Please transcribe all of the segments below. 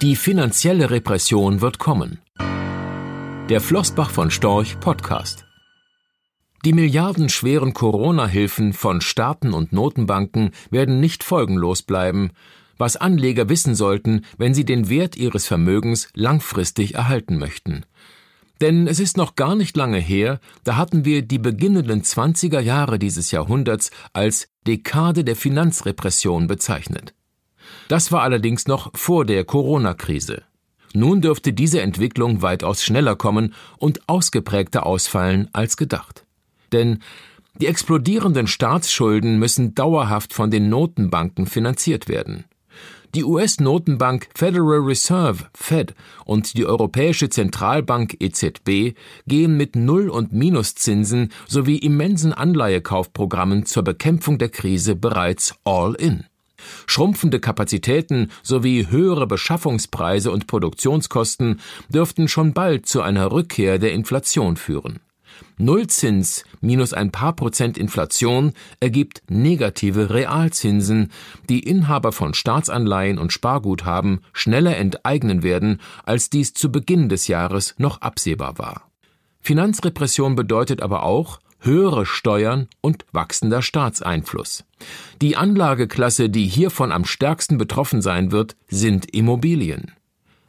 Die finanzielle Repression wird kommen. Der Flossbach von Storch Podcast. Die milliardenschweren Corona-Hilfen von Staaten und Notenbanken werden nicht folgenlos bleiben, was Anleger wissen sollten, wenn sie den Wert ihres Vermögens langfristig erhalten möchten. Denn es ist noch gar nicht lange her, da hatten wir die beginnenden 20er Jahre dieses Jahrhunderts als Dekade der Finanzrepression bezeichnet. Das war allerdings noch vor der Corona-Krise. Nun dürfte diese Entwicklung weitaus schneller kommen und ausgeprägter ausfallen als gedacht. Denn die explodierenden Staatsschulden müssen dauerhaft von den Notenbanken finanziert werden. Die US-Notenbank Federal Reserve Fed und die Europäische Zentralbank EZB gehen mit Null- und Minuszinsen sowie immensen Anleihekaufprogrammen zur Bekämpfung der Krise bereits all in. Schrumpfende Kapazitäten sowie höhere Beschaffungspreise und Produktionskosten dürften schon bald zu einer Rückkehr der Inflation führen. Nullzins minus ein paar Prozent Inflation ergibt negative Realzinsen, die Inhaber von Staatsanleihen und Sparguthaben schneller enteignen werden, als dies zu Beginn des Jahres noch absehbar war. Finanzrepression bedeutet aber auch höhere Steuern und wachsender Staatseinfluss. Die Anlageklasse, die hiervon am stärksten betroffen sein wird, sind Immobilien.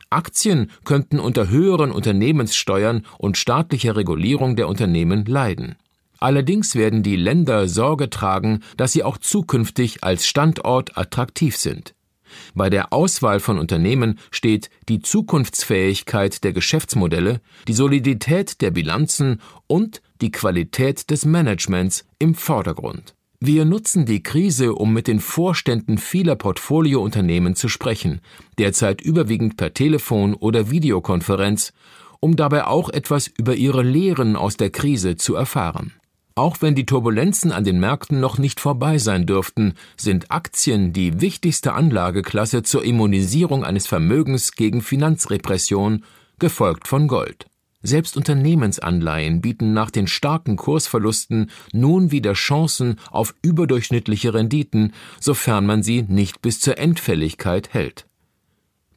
Aktien könnten unter höheren Unternehmenssteuern und staatlicher Regulierung der Unternehmen leiden. Allerdings werden die Länder Sorge tragen, dass sie auch zukünftig als Standort attraktiv sind. Bei der Auswahl von Unternehmen steht die Zukunftsfähigkeit der Geschäftsmodelle, die Solidität der Bilanzen und die Qualität des Managements im Vordergrund. Wir nutzen die Krise, um mit den Vorständen vieler Portfoliounternehmen zu sprechen, derzeit überwiegend per Telefon oder Videokonferenz, um dabei auch etwas über ihre Lehren aus der Krise zu erfahren. Auch wenn die Turbulenzen an den Märkten noch nicht vorbei sein dürften, sind Aktien die wichtigste Anlageklasse zur Immunisierung eines Vermögens gegen Finanzrepression, gefolgt von Gold. Selbst Unternehmensanleihen bieten nach den starken Kursverlusten nun wieder Chancen auf überdurchschnittliche Renditen, sofern man sie nicht bis zur Endfälligkeit hält.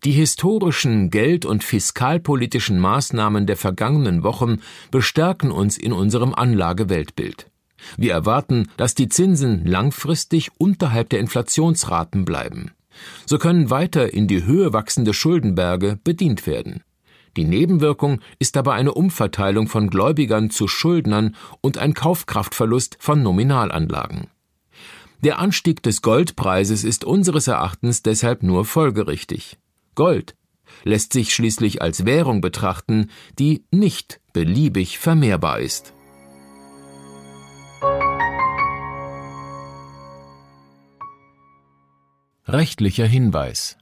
Die historischen geld- und fiskalpolitischen Maßnahmen der vergangenen Wochen bestärken uns in unserem Anlageweltbild. Wir erwarten, dass die Zinsen langfristig unterhalb der Inflationsraten bleiben. So können weiter in die Höhe wachsende Schuldenberge bedient werden. Die Nebenwirkung ist aber eine Umverteilung von Gläubigern zu Schuldnern und ein Kaufkraftverlust von Nominalanlagen. Der Anstieg des Goldpreises ist unseres Erachtens deshalb nur folgerichtig. Gold lässt sich schließlich als Währung betrachten, die nicht beliebig vermehrbar ist. Rechtlicher Hinweis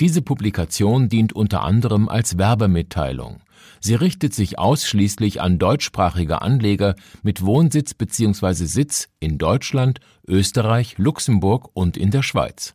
diese Publikation dient unter anderem als Werbemitteilung. Sie richtet sich ausschließlich an deutschsprachige Anleger mit Wohnsitz bzw. Sitz in Deutschland, Österreich, Luxemburg und in der Schweiz.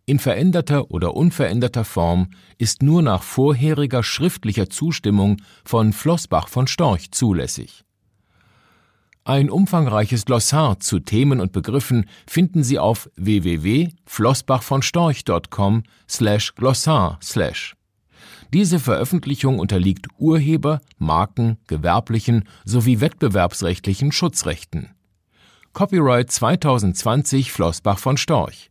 in veränderter oder unveränderter Form ist nur nach vorheriger schriftlicher Zustimmung von Flossbach von Storch zulässig Ein umfangreiches Glossar zu Themen und Begriffen finden Sie auf www.flossbachvonstorch.com slash glossar slash. Diese Veröffentlichung unterliegt Urheber-, Marken-, gewerblichen sowie wettbewerbsrechtlichen Schutzrechten. Copyright 2020 Flossbach von Storch.